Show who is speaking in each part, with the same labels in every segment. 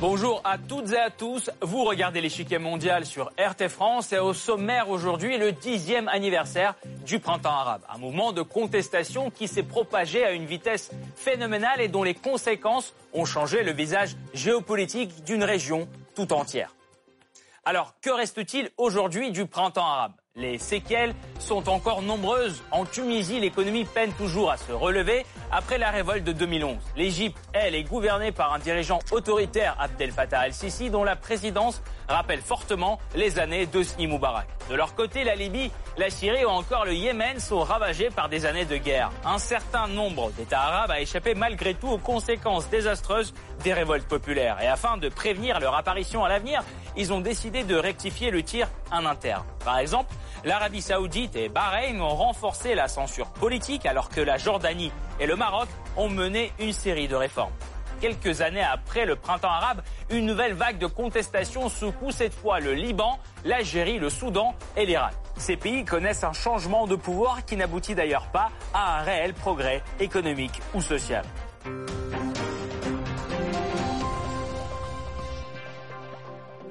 Speaker 1: Bonjour à toutes et à tous. Vous regardez l'échiquier mondial sur RT France et au sommaire aujourd'hui le dixième anniversaire du printemps arabe. Un mouvement de contestation qui s'est propagé à une vitesse phénoménale et dont les conséquences ont changé le visage géopolitique d'une région tout entière. Alors, que reste-t-il aujourd'hui du printemps arabe? Les séquelles sont encore nombreuses. En Tunisie, l'économie peine toujours à se relever après la révolte de 2011. L'Égypte, elle, est gouvernée par un dirigeant autoritaire, Abdel Fattah al-Sisi, dont la présidence rappelle fortement les années de Sni Moubarak. De leur côté, la Libye, la Syrie ou encore le Yémen sont ravagés par des années de guerre. Un certain nombre d'États arabes a échappé malgré tout aux conséquences désastreuses des révoltes populaires. Et afin de prévenir leur apparition à l'avenir, ils ont décidé de rectifier le tir en interne. Par exemple, l'Arabie saoudite et Bahreïn ont renforcé la censure politique alors que la Jordanie et le Maroc ont mené une série de réformes. Quelques années après le printemps arabe, une nouvelle vague de contestation secoue cette fois le Liban, l'Algérie, le Soudan et l'Irak. Ces pays connaissent un changement de pouvoir qui n'aboutit d'ailleurs pas à un réel progrès économique ou social.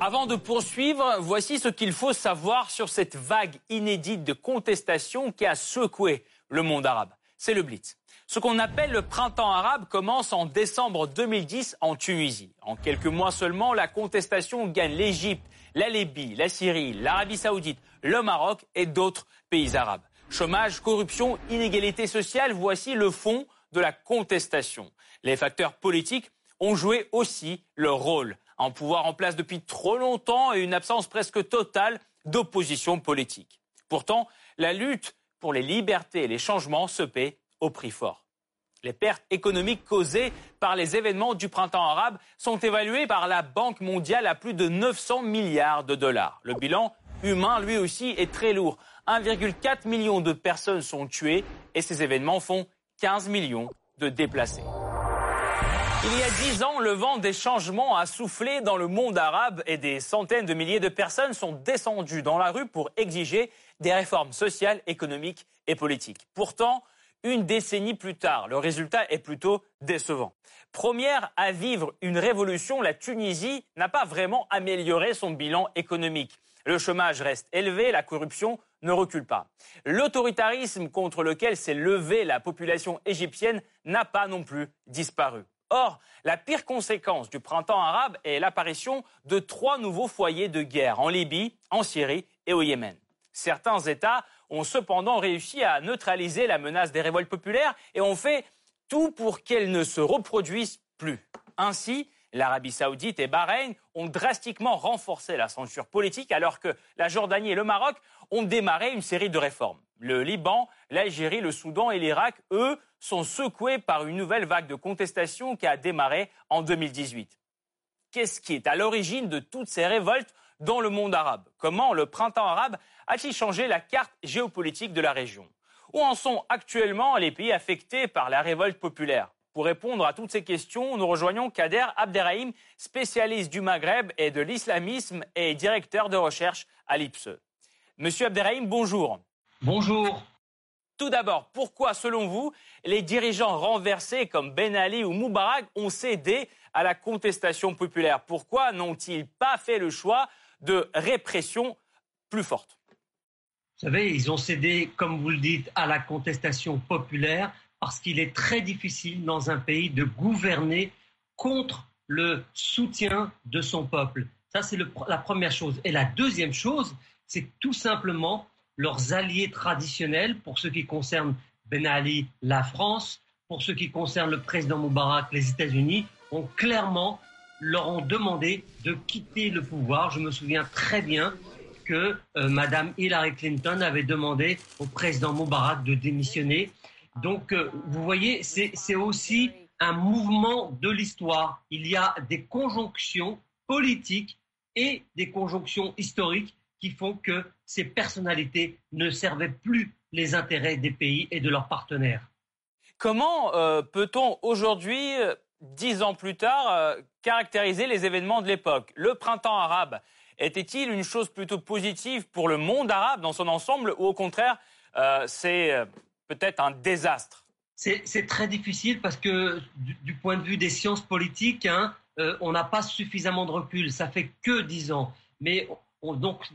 Speaker 1: Avant de poursuivre, voici ce qu'il faut savoir sur cette vague inédite de contestation qui a secoué le monde arabe. C'est le Blitz. Ce qu'on appelle le printemps arabe commence en décembre 2010 en Tunisie. En quelques mois seulement, la contestation gagne l'Égypte, la Libye, la Syrie, l'Arabie saoudite, le Maroc et d'autres pays arabes. Chômage, corruption, inégalité sociale, voici le fond de la contestation. Les facteurs politiques ont joué aussi leur rôle un pouvoir en place depuis trop longtemps et une absence presque totale d'opposition politique. Pourtant, la lutte pour les libertés et les changements se paie au prix fort. Les pertes économiques causées par les événements du printemps arabe sont évaluées par la Banque mondiale à plus de 900 milliards de dollars. Le bilan humain, lui aussi, est très lourd. 1,4 million de personnes sont tuées et ces événements font 15 millions de déplacés. Il y a dix ans, le vent des changements a soufflé dans le monde arabe et des centaines de milliers de personnes sont descendues dans la rue pour exiger des réformes sociales, économiques et politiques. Pourtant, une décennie plus tard, le résultat est plutôt décevant. Première à vivre une révolution, la Tunisie n'a pas vraiment amélioré son bilan économique. Le chômage reste élevé, la corruption ne recule pas. L'autoritarisme contre lequel s'est levée la population égyptienne n'a pas non plus disparu. Or, la pire conséquence du printemps arabe est l'apparition de trois nouveaux foyers de guerre en Libye, en Syrie et au Yémen. Certains États ont cependant réussi à neutraliser la menace des révoltes populaires et ont fait tout pour qu'elles ne se reproduisent plus. Ainsi, l'Arabie saoudite et Bahreïn ont drastiquement renforcé la censure politique alors que la Jordanie et le Maroc ont démarré une série de réformes. Le Liban, l'Algérie, le Soudan et l'Irak, eux, sont secoués par une nouvelle vague de contestation qui a démarré en 2018. Qu'est-ce qui est à l'origine de toutes ces révoltes dans le monde arabe? Comment le printemps arabe a-t-il changé la carte géopolitique de la région? Où en sont actuellement les pays affectés par la révolte populaire? Pour répondre à toutes ces questions, nous rejoignons Kader Abderrahim, spécialiste du Maghreb et de l'islamisme et directeur de recherche à l'IPSE. Monsieur Abderrahim, bonjour.
Speaker 2: Bonjour.
Speaker 1: Tout d'abord, pourquoi, selon vous, les dirigeants renversés comme Ben Ali ou Moubarak ont cédé à la contestation populaire? Pourquoi n'ont-ils pas fait le choix de répression plus forte?
Speaker 2: Vous savez, ils ont cédé, comme vous le dites, à la contestation populaire parce qu'il est très difficile dans un pays de gouverner contre le soutien de son peuple. Ça, c'est la première chose. Et la deuxième chose, c'est tout simplement leurs alliés traditionnels, pour ce qui concerne Ben Ali, la France, pour ce qui concerne le président Moubarak, les États-Unis, ont clairement leur ont demandé de quitter le pouvoir. Je me souviens très bien que euh, Madame Hillary Clinton avait demandé au président Moubarak de démissionner. Donc, euh, vous voyez, c'est aussi un mouvement de l'histoire. Il y a des conjonctions politiques et des conjonctions historiques qui font que ces personnalités ne servaient plus les intérêts des pays et de leurs partenaires.
Speaker 1: Comment euh, peut-on aujourd'hui, euh, dix ans plus tard, euh, caractériser les événements de l'époque? Le printemps arabe était-il une chose plutôt positive pour le monde arabe dans son ensemble ou au contraire c'est peut-être un désastre?
Speaker 2: C'est très difficile parce que du, point de vue des sciences politiques, hein, on n'a pas suffisamment de recul. Ça fait que dix ans. Mais donc,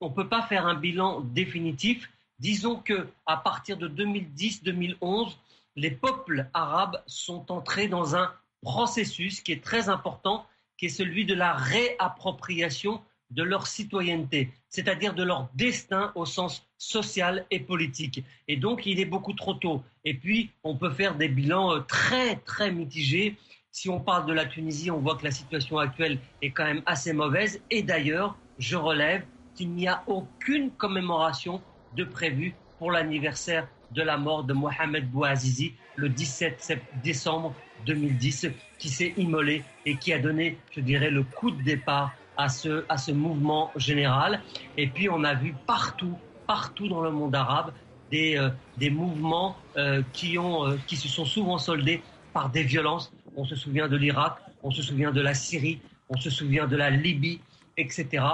Speaker 2: on ne peut pas faire un bilan définitif. Disons que à partir de 2010-2011, les peuples arabes sont entrés dans un processus qui est très important, qui est celui de la réappropriation de leur citoyenneté, c'est-à-dire de leur destin au sens social et politique. Et donc, il est beaucoup trop tôt. Et puis, on peut faire des bilans euh, très, très mitigés. Si on parle de la Tunisie, on voit que la situation actuelle est quand même assez mauvaise. Et d'ailleurs, je relève qu'il n'y a aucune commémoration de prévu pour l'anniversaire de la mort de Mohamed Bouazizi le 17 décembre 2010, qui s'est immolé et qui a donné, je dirais, le coup de départ à ce, à mouvement général. Et puis on a vu partout, partout dans le monde arabe, des, euh, des mouvements euh, qui, euh, qui se sont souvent soldés par des violences. On se souvient de l'Irak, on se souvient de la Syrie, on se souvient de la Libye, etc.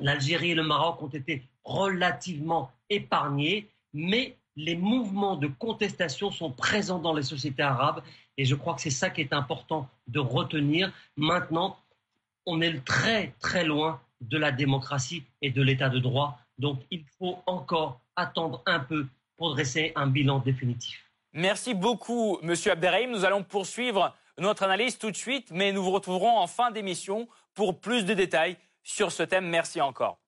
Speaker 2: L'Algérie et le Maroc ont été relativement épargnés, mais les mouvements de contestation sont présents dans les sociétés arabes et je crois que c'est ça qui est important de retenir. Maintenant, on est très très loin de la démocratie et de l'état de droit, donc il faut encore attendre un peu pour dresser un bilan définitif.
Speaker 1: Merci beaucoup, Monsieur Abderrahim. Nous allons poursuivre notre analyse tout de suite, mais nous vous retrouverons en fin d'émission pour plus de détails sur ce thème. Merci encore.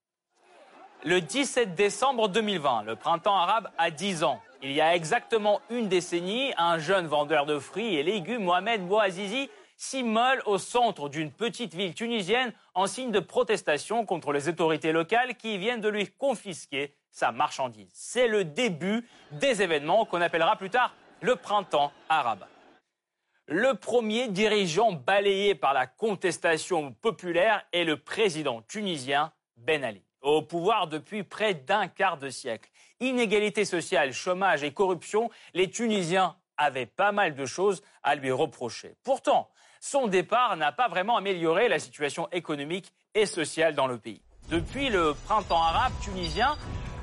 Speaker 1: Le 17 décembre 2020, le printemps arabe a 10 ans. Il y a exactement une décennie, un jeune vendeur de fruits et légumes, Mohamed Bouazizi, s'immole au centre d'une petite ville tunisienne en signe de protestation contre les autorités locales qui viennent de lui confisquer sa marchandise. C'est le début des événements qu'on appellera plus tard le printemps arabe. Le premier dirigeant balayé par la contestation populaire est le président tunisien Ben Ali au pouvoir depuis près d'un quart de siècle. Inégalité sociale, chômage et corruption, les Tunisiens avaient pas mal de choses à lui reprocher. Pourtant, son départ n'a pas vraiment amélioré la situation économique et sociale dans le pays. Depuis le printemps arabe tunisien,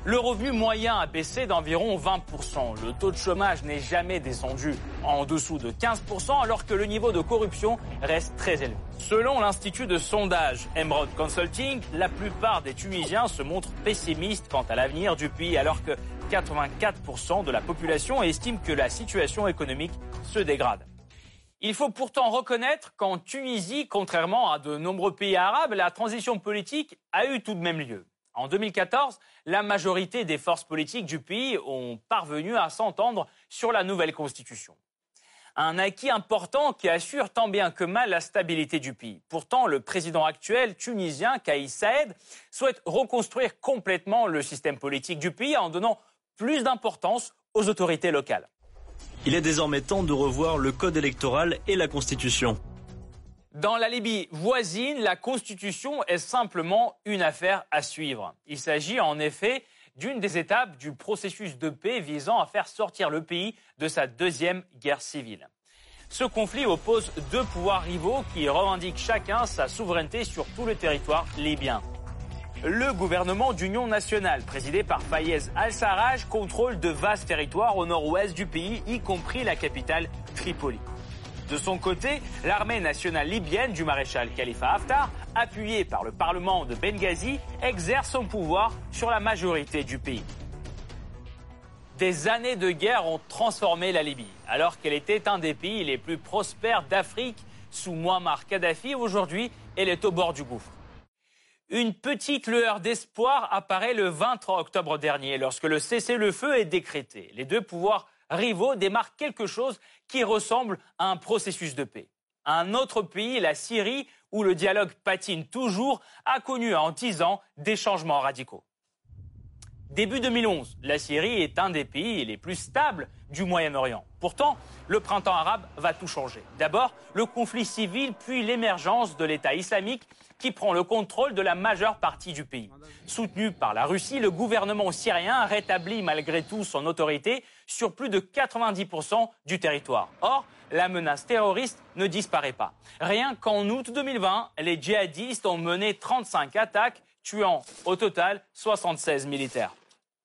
Speaker 1: le revenu moyen a baissé d'environ 20%. Le taux de chômage n'est jamais descendu en dessous de 15% alors que le niveau de corruption reste très élevé. Selon l'Institut de sondage Emerald Consulting, la plupart des Tunisiens se montrent pessimistes quant à l'avenir du pays alors que 84% de la population estime que la situation économique se dégrade. Il faut pourtant reconnaître qu'en Tunisie, contrairement à de nombreux pays arabes, la transition politique a eu tout de même lieu. En 2014, la majorité des forces politiques du pays ont parvenu à s'entendre sur la nouvelle constitution. Un acquis important qui assure tant bien que mal la stabilité du pays. Pourtant, le président actuel tunisien, Kaïs Saed, souhaite reconstruire complètement le système politique du pays en donnant plus d'importance aux autorités locales.
Speaker 3: Il est désormais temps de revoir le code électoral et la constitution.
Speaker 1: Dans la Libye voisine, la Constitution est simplement une affaire à suivre. Il s'agit en effet d'une des étapes du processus de paix visant à faire sortir le pays de sa deuxième guerre civile. Ce conflit oppose deux pouvoirs rivaux qui revendiquent chacun sa souveraineté sur tout le territoire libyen. Le gouvernement d'union nationale, présidé par Fayez al-Sarraj, contrôle de vastes territoires au nord-ouest du pays, y compris la capitale Tripoli. De son côté, l'armée nationale libyenne du maréchal Khalifa Haftar, appuyée par le Parlement de Benghazi, exerce son pouvoir sur la majorité du pays. Des années de guerre ont transformé la Libye. Alors qu'elle était un des pays les plus prospères d'Afrique sous Muammar Kadhafi, aujourd'hui, elle est au bord du gouffre. Une petite lueur d'espoir apparaît le 23 octobre dernier lorsque le cessez-le-feu est décrété. Les deux pouvoirs rivaux démarquent quelque chose qui ressemble à un processus de paix. Un autre pays, la Syrie, où le dialogue patine toujours, a connu en dix ans des changements radicaux. Début 2011, la Syrie est un des pays les plus stables du Moyen-Orient. Pourtant, le printemps arabe va tout changer. D'abord, le conflit civil, puis l'émergence de l'État islamique qui prend le contrôle de la majeure partie du pays. Soutenu par la Russie, le gouvernement syrien rétablit malgré tout son autorité sur plus de 90% du territoire. Or, la menace terroriste ne disparaît pas. Rien qu'en août 2020, les djihadistes ont mené 35 attaques, tuant au total 76 militaires.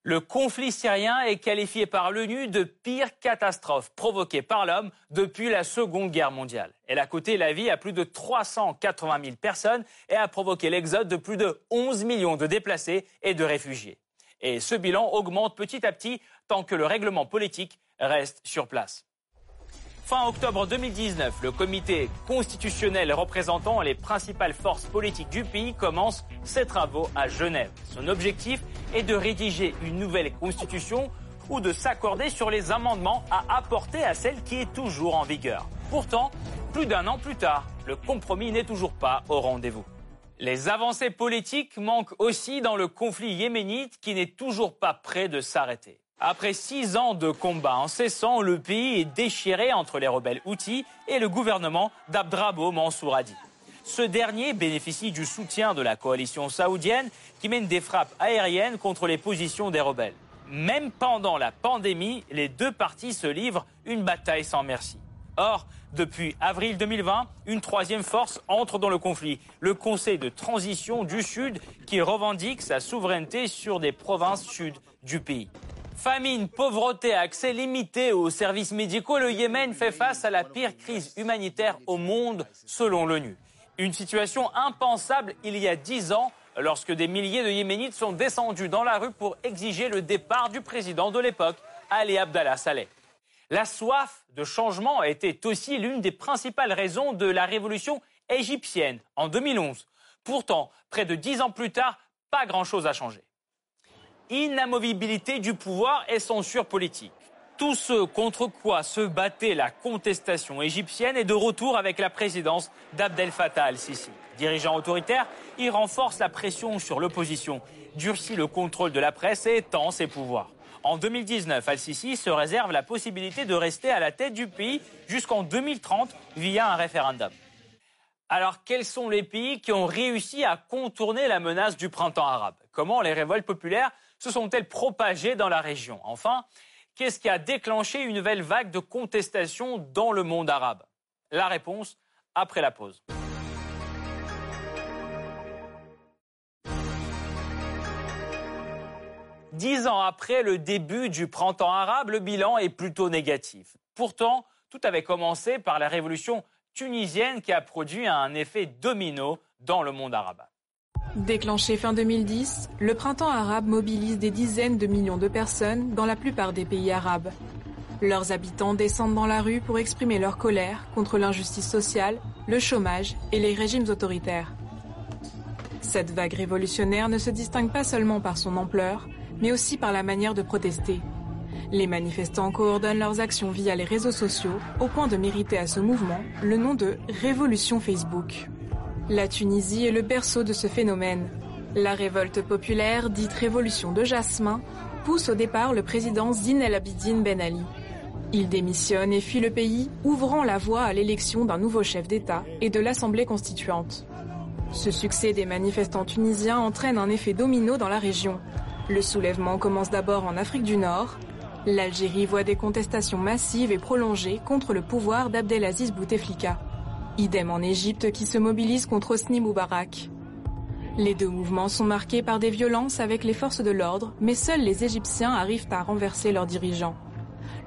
Speaker 1: Le conflit syrien est qualifié par l'ONU de pire catastrophe provoquée par l'homme depuis la Seconde Guerre mondiale. Elle a coûté la vie à plus de 380 000 personnes et a provoqué l'exode de plus de 11 millions de déplacés et de réfugiés. Et ce bilan augmente petit à petit tant que le règlement politique reste sur place. Fin octobre 2019, le comité constitutionnel représentant les principales forces politiques du pays commence ses travaux à Genève. Son objectif est de rédiger une nouvelle constitution ou de s'accorder sur les amendements à apporter à celle qui est toujours en vigueur. Pourtant, plus d'un an plus tard, le compromis n'est toujours pas au rendez-vous. Les avancées politiques manquent aussi dans le conflit yéménite qui n'est toujours pas prêt de s'arrêter. Après six ans de combats incessants, le pays est déchiré entre les rebelles Houthis et le gouvernement d'Abdrabo Mansour Hadi. Ce dernier bénéficie du soutien de la coalition saoudienne qui mène des frappes aériennes contre les positions des rebelles. Même pendant la pandémie, les deux parties se livrent une bataille sans merci. Or, depuis avril 2020, une troisième force entre dans le conflit, le Conseil de transition du Sud qui revendique sa souveraineté sur des provinces sud du pays. Famine, pauvreté, accès limité aux services médicaux, le Yémen fait face à la pire crise humanitaire au monde selon l'ONU. Une situation impensable il y a dix ans lorsque des milliers de Yéménites sont descendus dans la rue pour exiger le départ du président de l'époque, Ali Abdallah Saleh. La soif de changement était aussi l'une des principales raisons de la révolution égyptienne en 2011. Pourtant, près de dix ans plus tard, pas grand-chose a changé inamovibilité du pouvoir et censure politique. Tout ce contre quoi se battait la contestation égyptienne est de retour avec la présidence d'Abdel Fattah al-Sisi. Dirigeant autoritaire, il renforce la pression sur l'opposition, durcit le contrôle de la presse et étend ses pouvoirs. En 2019, al-Sisi se réserve la possibilité de rester à la tête du pays jusqu'en 2030 via un référendum. Alors, quels sont les pays qui ont réussi à contourner la menace du printemps arabe? Comment les révoltes populaires se sont-elles propagées dans la région Enfin, qu'est-ce qui a déclenché une nouvelle vague de contestation dans le monde arabe? La réponse après la pause. Dix ans après le début du printemps arabe, le bilan est plutôt négatif. Pourtant, tout avait commencé par la révolution tunisienne qui a produit un effet domino dans le monde arabe.
Speaker 4: Déclenché fin 2010, le printemps arabe mobilise des dizaines de millions de personnes dans la plupart des pays arabes. Leurs habitants descendent dans la rue pour exprimer leur colère contre l'injustice sociale, le chômage et les régimes autoritaires. Cette vague révolutionnaire ne se distingue pas seulement par son ampleur, mais aussi par la manière de protester. Les manifestants coordonnent leurs actions via les réseaux sociaux au point de mériter à ce mouvement le nom de Révolution Facebook. La Tunisie est le berceau de ce phénomène. La révolte populaire, dite révolution de Jasmin, pousse au départ le président Zine El Abidine Ben Ali. Il démissionne et fuit le pays, ouvrant la voie à l'élection d'un nouveau chef d'État et de l'Assemblée constituante. Ce succès des manifestants tunisiens entraîne un effet domino dans la région. Le soulèvement commence d'abord en Afrique du Nord. L'Algérie voit des contestations massives et prolongées contre le pouvoir d'Abdelaziz Bouteflika. Idem en Égypte qui se mobilise contre Hosni Moubarak. Les deux mouvements sont marqués par des violences avec les forces de l'ordre, mais seuls les Égyptiens arrivent à renverser leurs dirigeants.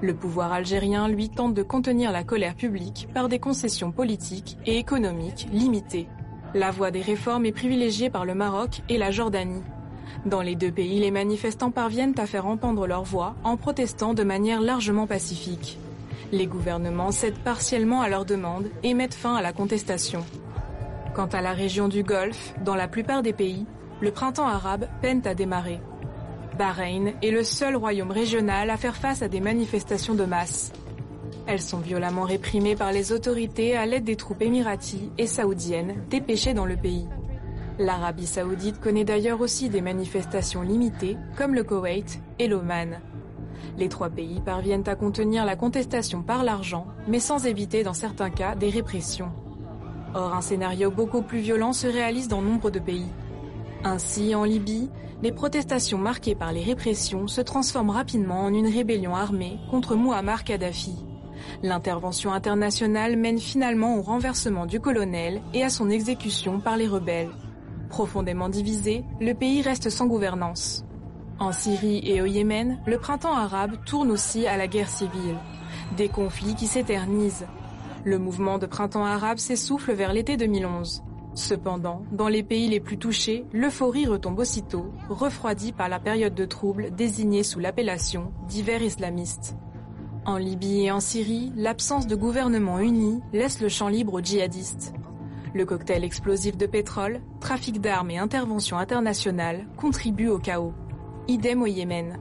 Speaker 4: Le pouvoir algérien, lui, tente de contenir la colère publique par des concessions politiques et économiques limitées. La voie des réformes est privilégiée par le Maroc et la Jordanie. Dans les deux pays, les manifestants parviennent à faire entendre leur voix en protestant de manière largement pacifique. Les gouvernements cèdent partiellement à leurs demandes et mettent fin à la contestation. Quant à la région du Golfe, dans la plupart des pays, le printemps arabe peine à démarrer. Bahreïn est le seul royaume régional à faire face à des manifestations de masse. Elles sont violemment réprimées par les autorités à l'aide des troupes émiraties et saoudiennes dépêchées dans le pays. L'Arabie saoudite connaît d'ailleurs aussi des manifestations limitées, comme le Koweït et l'Oman. Les trois pays parviennent à contenir la contestation par l'argent, mais sans éviter dans certains cas des répressions. Or, un scénario beaucoup plus violent se réalise dans nombre de pays. Ainsi, en Libye, les protestations marquées par les répressions se transforment rapidement en une rébellion armée contre Muammar Kadhafi. L'intervention internationale mène finalement au renversement du colonel et à son exécution par les rebelles. Profondément divisé, le pays reste sans gouvernance. En Syrie et au Yémen, le printemps arabe tourne aussi à la guerre civile. Des conflits qui s'éternisent. Le mouvement de printemps arabe s'essouffle vers l'été 2011. Cependant, dans les pays les plus touchés, l'euphorie retombe aussitôt, refroidie par la période de troubles désignée sous l'appellation d'hiver islamiste. En Libye et en Syrie, l'absence de gouvernement uni laisse le champ libre aux djihadistes. Le cocktail explosif de pétrole, trafic d'armes et intervention internationale contribuent au chaos. Idem au Yémen.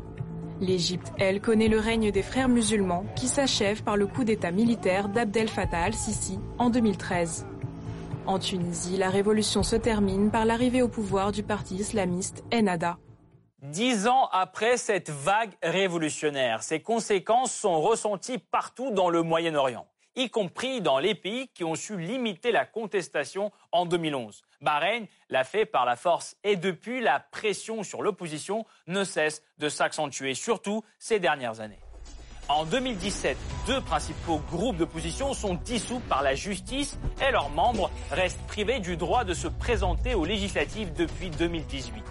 Speaker 4: L'Égypte, elle, connaît le règne des frères musulmans qui s'achève par le coup d'état militaire d'Abdel Fattah al-Sisi en 2013. En Tunisie, la révolution se termine par l'arrivée au pouvoir du parti islamiste Ennahda.
Speaker 1: Dix ans après cette vague révolutionnaire, ses conséquences sont ressenties partout dans le Moyen-Orient, y compris dans les pays qui ont su limiter la contestation en 2011. Bahreïn l'a fait par la force et depuis, la pression sur l'opposition ne cesse de s'accentuer, surtout ces dernières années. En 2017, deux principaux groupes d'opposition sont dissous par la justice et leurs membres restent privés du droit de se présenter aux législatives depuis 2018.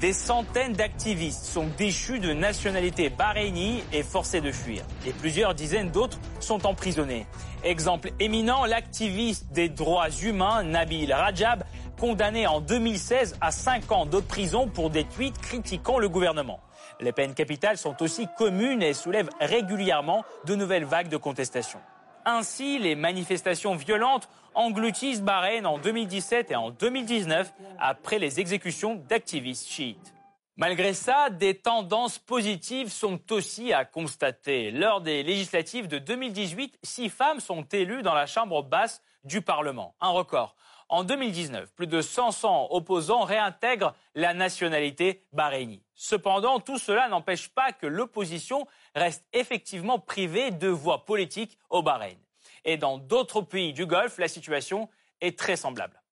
Speaker 1: Des centaines d'activistes sont déchus de nationalité bahreïnie et forcés de fuir. Et plusieurs dizaines d'autres sont emprisonnés. Exemple éminent, l'activiste des droits humains Nabil Rajab, condamné en 2016 à 5 ans de prison pour des tweets critiquant le gouvernement. Les peines capitales sont aussi communes et soulèvent régulièrement de nouvelles vagues de contestation. Ainsi, les manifestations violentes engloutissent Bahreïn en 2017 et en 2019 après les exécutions d'activistes chiites. Malgré ça, des tendances positives sont aussi à constater. Lors des législatives de 2018, six femmes sont élues dans la chambre basse du Parlement. Un record. En 2019, plus de 500 opposants réintègrent la nationalité bahreïnie. Cependant, tout cela n'empêche pas que l'opposition reste effectivement privée de voix politiques au Bahreïn. Et dans d'autres pays du Golfe, la situation est très semblable.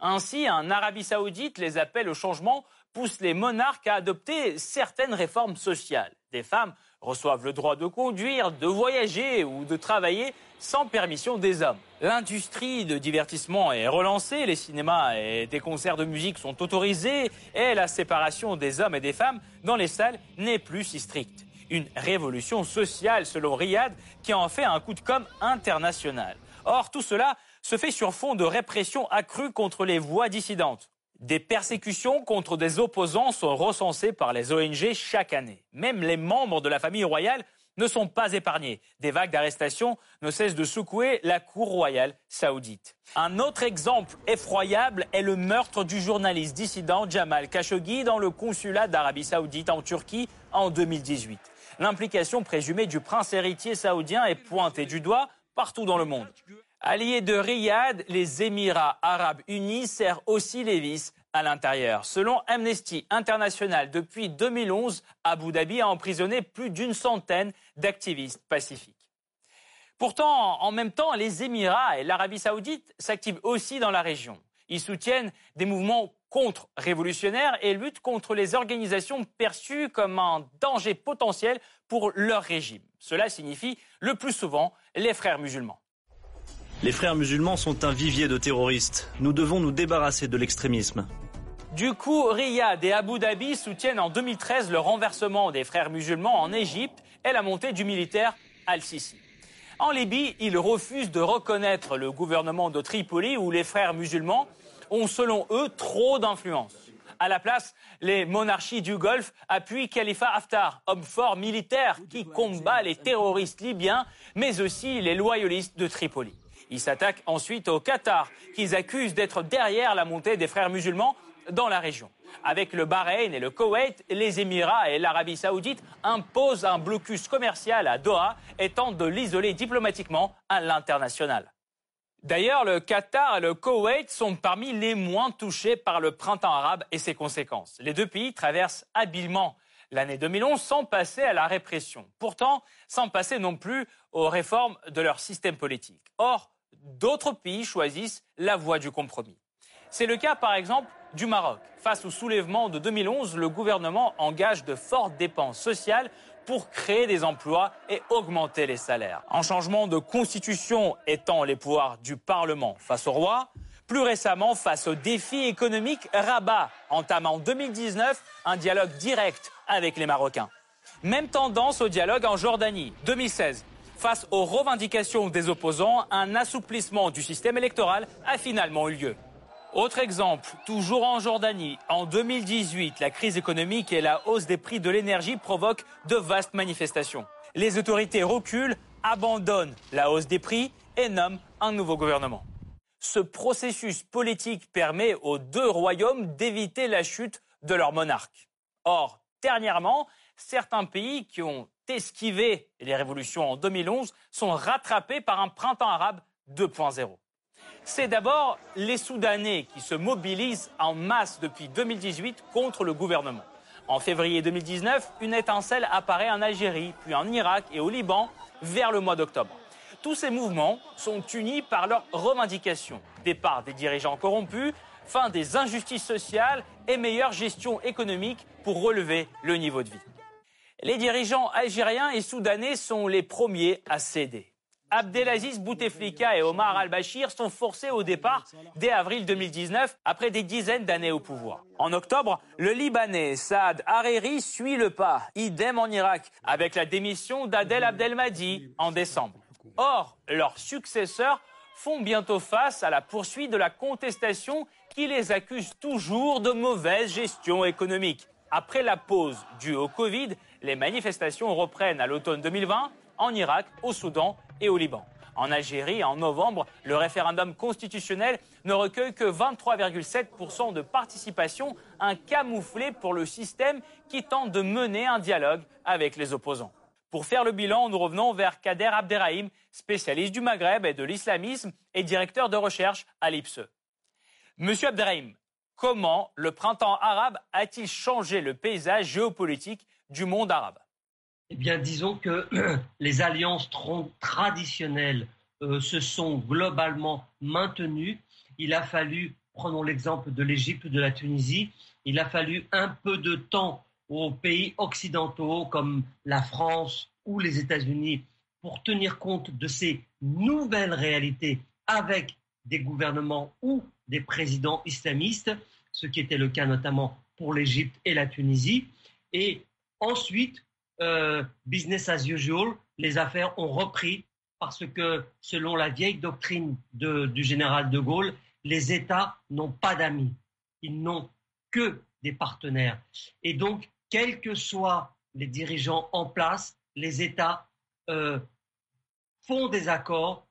Speaker 1: Ainsi, en Arabie saoudite, les appels au changement poussent les monarques à adopter certaines réformes sociales. Des femmes reçoivent le droit de conduire, de voyager ou de travailler sans permission des hommes. L'industrie de divertissement est relancée, les cinémas et des concerts de musique sont autorisés et la séparation des hommes et des femmes dans les salles n'est plus si stricte. Une révolution sociale selon Riyad qui en fait un coup de com' international. Or, tout cela se fait sur fond de répression accrue contre les voix dissidentes. Des persécutions contre des opposants sont recensées par les ONG chaque année. Même les membres de la famille royale ne sont pas épargnés. Des vagues d'arrestations ne cessent de secouer la cour royale saoudite. Un autre exemple effroyable est le meurtre du journaliste dissident Jamal Khashoggi dans le consulat d'Arabie saoudite en Turquie en 2018. L'implication présumée du prince héritier saoudien est pointée du doigt partout dans le monde. Alliés de Riyad, les Émirats arabes unis serrent aussi les vis à l'intérieur. Selon Amnesty International, depuis 2011, Abu Dhabi a emprisonné plus d'une centaine d'activistes pacifiques. Pourtant, en même temps, les Émirats et l'Arabie saoudite s'activent aussi dans la région. Ils soutiennent des mouvements contre-révolutionnaires et luttent contre les organisations perçues comme un danger potentiel pour leur régime. Cela signifie le plus souvent les frères musulmans.
Speaker 3: Les frères musulmans sont un vivier de terroristes. Nous devons nous débarrasser de l'extrémisme.
Speaker 1: Du coup, Riyad et Abu Dhabi soutiennent en 2013 le renversement des frères musulmans en Égypte et la montée du militaire Al-Sisi. En Libye, ils refusent de reconnaître le gouvernement de Tripoli où les frères musulmans ont, selon eux, trop d'influence. À la place, les monarchies du Golfe appuient Khalifa Haftar, homme fort militaire qui combat les terroristes libyens, mais aussi les loyalistes de Tripoli. Ils s'attaquent ensuite au Qatar, qu'ils accusent d'être derrière la montée des frères musulmans dans la région. Avec le Bahreïn et le Koweït, les Émirats et l'Arabie saoudite imposent un blocus commercial à Doha et tentent de l'isoler diplomatiquement à l'international. D'ailleurs, le Qatar et le Koweït sont parmi les moins touchés par le printemps arabe et ses conséquences. Les deux pays traversent habilement l'année 2011 sans passer à la répression. Pourtant, sans passer non plus aux réformes de leur système politique. Or, d'autres pays choisissent la voie du compromis. C'est le cas par exemple du Maroc. Face au soulèvement de 2011, le gouvernement engage de fortes dépenses sociales pour créer des emplois et augmenter les salaires. Un changement de constitution étant les pouvoirs du Parlement face au roi, Plus récemment, face aux défis économiques, Rabat entame en 2019 un dialogue direct avec les Marocains. Même tendance au dialogue en Jordanie. 2016. Face aux revendications des opposants, un assouplissement du système électoral a finalement eu lieu. Autre exemple, toujours en Jordanie, en 2018, la crise économique et la hausse des prix de l'énergie provoquent de vastes manifestations. Les autorités reculent, abandonnent la hausse des prix et nomment un nouveau gouvernement. Ce processus politique permet aux deux royaumes d'éviter la chute de leur monarque. Or, dernièrement, certains pays qui ont esquivé les révolutions en 2011 sont rattrapés par un printemps arabe 2.0. C'est d'abord les Soudanais qui se mobilisent en masse depuis 2018 contre le gouvernement. En février 2019, une étincelle apparaît en Algérie, puis en Irak et au Liban vers le mois d'octobre. Tous ces mouvements sont unis par leurs revendications. Départ des dirigeants corrompus, fin des injustices sociales et meilleure gestion économique pour relever le niveau de vie. Les dirigeants algériens et soudanais sont les premiers à céder. Abdelaziz Bouteflika et Omar al-Bashir sont forcés au départ dès avril 2019, après des dizaines d'années au pouvoir. En octobre, le Libanais Saad Hariri suit le pas, idem en Irak, avec la démission d'Adel Abdelmadi en décembre. Or, leurs successeurs font bientôt face à la poursuite de la contestation qui les accuse toujours de mauvaise gestion économique. Après la pause due au Covid, les manifestations reprennent à l'automne 2020 en Irak, au Soudan et au Liban. En Algérie, en novembre, le référendum constitutionnel ne recueille que 23,7% de participation, un camouflé pour le système qui tente de mener un dialogue avec les opposants. Pour faire le bilan, nous revenons vers Kader Abderrahim, spécialiste du Maghreb et de l'islamisme et directeur de recherche à l'IPSE. Monsieur Abderrahim, comment le printemps arabe a-t-il changé le paysage géopolitique du monde arabe?
Speaker 2: Eh bien, disons que les alliances traditionnelles euh, se sont globalement maintenues. Il a fallu, prenons l'exemple de l'Égypte, de la Tunisie, il a fallu un peu de temps aux pays occidentaux comme la France ou les États-Unis pour tenir compte de ces nouvelles réalités avec des gouvernements ou des présidents islamistes, ce qui était le cas notamment pour l'Égypte et la Tunisie. Et ensuite, euh, business as usual, les affaires ont repris parce que selon la vieille doctrine du général de Gaulle, les États n'ont pas d'amis, ils n'ont que des partenaires. Et donc, quels que soient les dirigeants en place, les États euh, font des accords,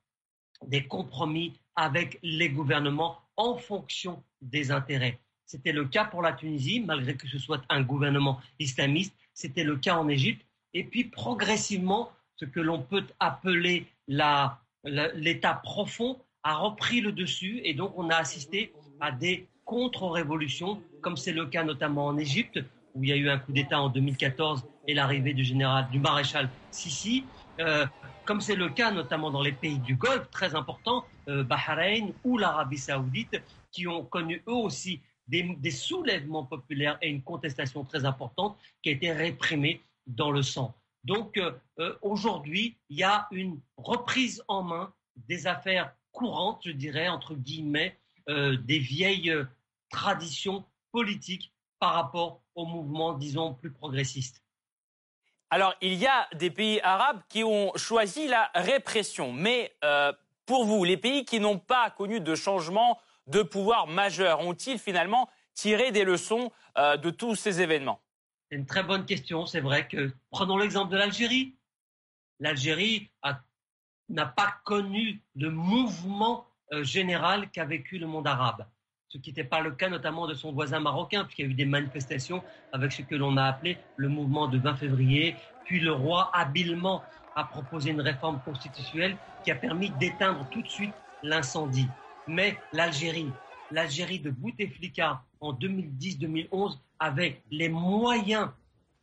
Speaker 2: des compromis avec les gouvernements en fonction des intérêts. C'était le cas pour la Tunisie, malgré que ce soit un gouvernement islamiste. C'était le cas en Égypte. Et puis progressivement, ce que l'on peut appeler l'État profond a repris le dessus. Et donc on a assisté à des contre-révolutions, comme c'est le cas notamment en Égypte, où il y a eu un coup d'État en 2014 et l'arrivée du général, du maréchal Sisi, euh, comme c'est le cas notamment dans les pays du Golfe, très importants, euh, Bahreïn ou l'Arabie saoudite, qui ont connu eux aussi des, soulèvements populaires et une contestation très importante qui a été réprimée dans le sang. Donc euh, aujourd'hui, il y a une reprise en main des affaires courantes, je dirais, entre guillemets, des vieilles traditions politiques par rapport au mouvement, disons, plus progressiste
Speaker 1: Alors, il y a des pays arabes qui ont choisi la répression, mais euh, pour vous, les pays qui n'ont pas connu de changement de pouvoir majeur, ont-ils finalement tiré des leçons euh, de tous ces événements?
Speaker 2: C'est une très bonne question. C'est vrai que, prenons l'exemple de l'Algérie. L'Algérie n'a pas connu le mouvement euh, général qu'a vécu le monde arabe ce qui n'était pas le cas notamment de son voisin marocain, puisqu'il y a eu des manifestations avec ce que l'on a appelé le mouvement de 20 février, puis le roi habilement a proposé une réforme constitutionnelle qui a permis d'éteindre tout de suite l'incendie. Mais l'Algérie, l'Algérie de Bouteflika en 2010-2011 avait les moyens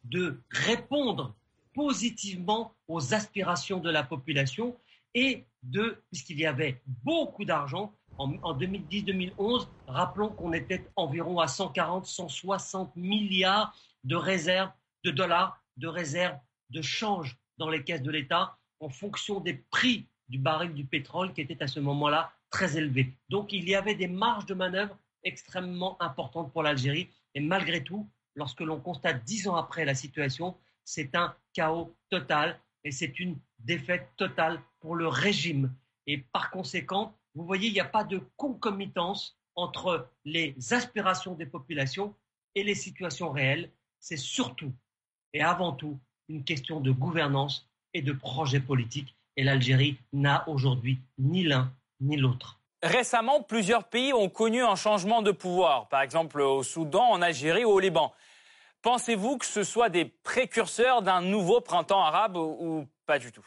Speaker 2: de répondre positivement aux aspirations de la population et de, puisqu'il y avait beaucoup d'argent, en, 2010-2011, rappelons qu'on était environ à 140-160 milliards de réserves de dollars, de réserves de change dans les caisses de l'État en fonction des prix du baril du pétrole qui était à ce moment-là très. Donc il y avait des marges de manœuvre extrêmement importantes pour l'Algérie. Et malgré tout, lorsque l'on constate dix ans après la situation, c'est un chaos total et c'est une défaite totale pour le régime. Et par conséquent, vous voyez, il n'y a pas de concomitance entre les aspirations des populations et les situations réelles. C'est surtout et avant tout une question de gouvernance et de projet politique. Et l'Algérie n'a aujourd'hui ni l'un ni l'autre.
Speaker 1: Récemment, plusieurs pays ont connu un changement de pouvoir, par exemple au Soudan, en Algérie ou au Liban. Pensez-vous que ce soit des précurseurs d'un nouveau printemps arabe ou pas du tout?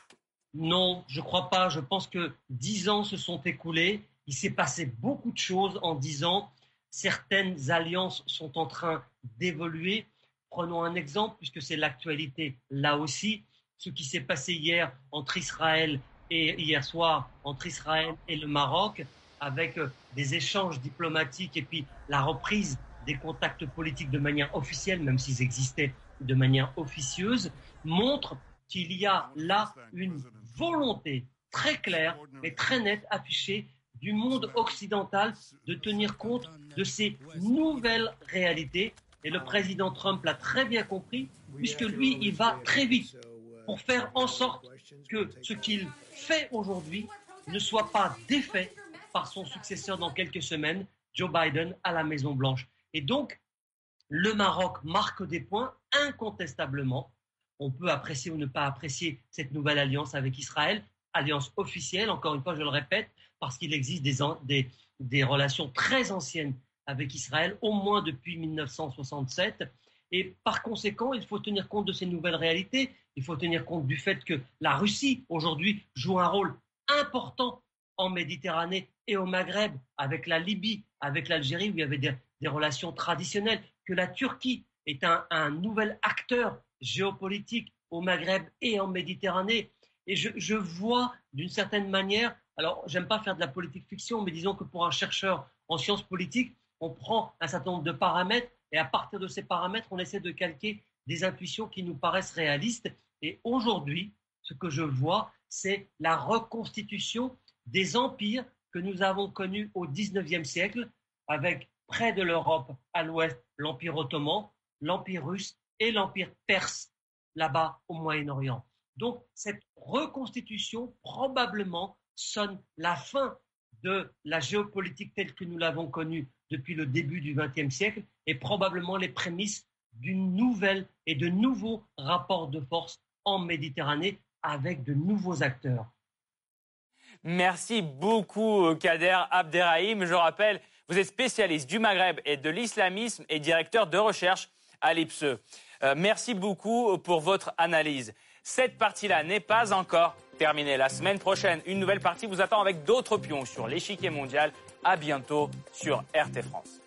Speaker 2: Non, je ne crois pas. Je pense que dix ans se sont écoulés. Il s'est passé beaucoup de choses en dix ans. Certaines alliances sont en train d'évoluer. Prenons un exemple, puisque c'est l'actualité là aussi. Ce qui s'est passé hier entre Israël et hier soir entre Israël et le Maroc, avec euh, des échanges diplomatiques et puis la reprise des contacts politiques de manière officielle, même s'ils existaient de manière officieuse, montre qu'il y a là une volonté très claire et très nette affichée du monde occidental de tenir compte de ces nouvelles réalités. Et le président Trump l'a très bien compris, puisque lui, il va très vite pour faire en sorte que ce qu'il fait aujourd'hui ne soit pas défait par son successeur dans quelques semaines, Joe Biden, à la Maison-Blanche. Et donc, le Maroc marque des points incontestablement. On peut apprécier ou ne pas apprécier cette nouvelle alliance avec Israël, alliance officielle, encore une fois, je le répète, parce qu'il existe des, des, relations très anciennes avec Israël, au moins depuis 1967. Et par conséquent, il faut tenir compte de ces nouvelles réalités. Il faut tenir compte du fait que la Russie, aujourd'hui, joue un rôle important en Méditerranée et au Maghreb, avec la Libye, avec l'Algérie, où il y avait des, relations traditionnelles, que la Turquie est un, nouvel acteur géopolitique au Maghreb et en Méditerranée. Et je, je vois d'une certaine manière, alors j'aime pas faire de la politique fiction, mais disons que pour un chercheur en sciences politiques, on prend un certain nombre de paramètres et à partir de ces paramètres, on essaie de calquer des intuitions qui nous paraissent réalistes. Et aujourd'hui, ce que je vois, c'est la reconstitution des empires que nous avons connus au XIXe siècle, avec près de l'Europe, à l'ouest, l'Empire ottoman, l'Empire russe et l'Empire perse, là-bas au Moyen-Orient. Donc cette reconstitution probablement sonne la fin de la géopolitique telle que nous l'avons connue depuis le début du XXe siècle et probablement les prémices d'une nouvelle et de nouveaux rapports de force en Méditerranée avec de nouveaux acteurs.
Speaker 1: Merci beaucoup, Kader Abderrahim. Je rappelle, vous êtes spécialiste du Maghreb et de l'islamisme et directeur de recherche à l'IPSE. Euh, merci beaucoup pour votre analyse. Cette partie-là n'est pas encore terminée. La semaine prochaine, une nouvelle partie vous attend avec d'autres pions sur l'échiquier mondial. À bientôt sur RT France.